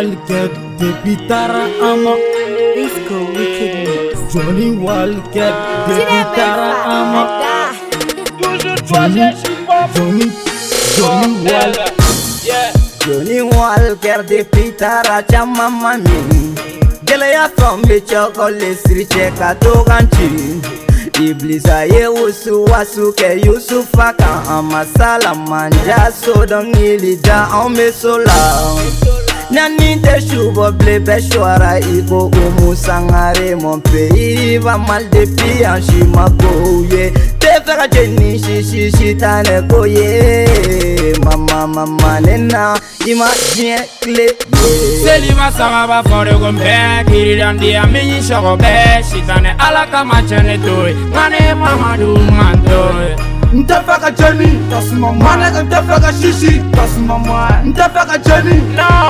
Walker depuis Taraama Disco Wicked Mix Johnny Walker depuis Taraama Toujours toi je suis pop Johnny Johnny Walker Johnny Walker depuis Tarachama mami Gɛlɛya fɛn bɛ cɛkɔli siri cɛ ka to Iblisa ye wusu wasu kɛ Yusufa kan an ma sa la manja so dɔnkili da ome so la. nani te subɔ ble bɛ suara i ko umu sangare mɔ pe iriba mal depi an si ma kow ye te fɛ ka jɛ ni sisisi tanɛ ko ye mama mama ne na i ma diɲɛ kile ye. seliba saba b'a fɔ de ko n bɛ kiridandi a mi ɲi sɔgɔ bɛɛ sitanɛ ala ka ma cɛ ne to ye nka ne ye mamadu ma to ye. n tɛ fɛ ka jɛ ni tasuma mɔ. mana kɛ n tɛ fɛ ka sisi tasuma mɔ. n tɛ fɛ ka jɛ ni.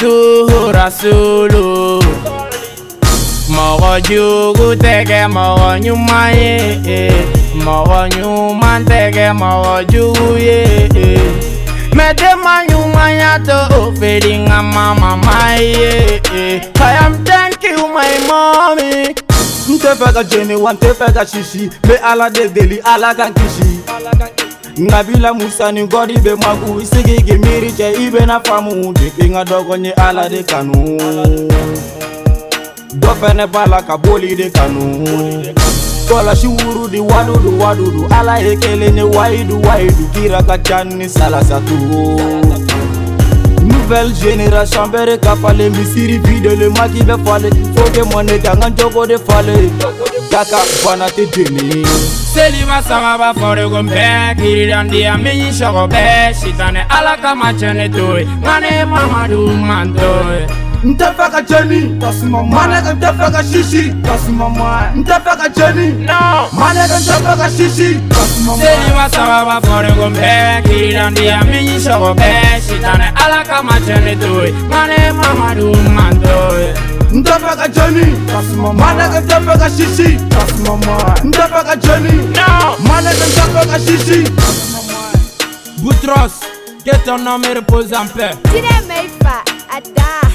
duhu rasulu Mɔgɔ jugu tɛ kɛ mɔgɔ ɲuman ye Mɔgɔ ɲuman tɛ kɛ mɔgɔ jugu ye Mɛtɛma ɲumanya to o feere nka ma mama ye I am thank you my mommy N tɛ fɛ ka jeni wa n tɛ fɛ ka sisi N bɛ ala de deli ala ka kisi ngabila musani godibe magu isigigi miriche ibe na famu dipinga dogonye ala de kanu dofene bala kaboli de kanu kola shiwuru di wadudu wadudu ala ekelenye waidu waidu kira kachani salasatu sala nouvelle génération bɛɛ de ka falen misiri vide le maki bɛ falen fo ke mɔne ka n ka jogo de falen kaka bana tɛ deni seliba sagaba fɔrikun bɛɛ kiridandiya min y'i sɔgɔ bɛɛ sitanɛ ala kama cɛn ne to ye nka ne mamadu man to ye ntefaka jeni maneke ntefaka shishi ntefaka jeni maneke ntefaka shishi. seyi wasaba bafore ko mbɛ kiira ndiya miyi sɔgɔ bɛ sitanɛ ala ka ma tɛnɛ to ye mane mamadu man tɔ ye. ntefaka jeni maneke ntefaka shishi ntefaka jeni maneke ntefaka shishi. butros. Que ton nom me repose en paix. Tu n'es même pas à ta.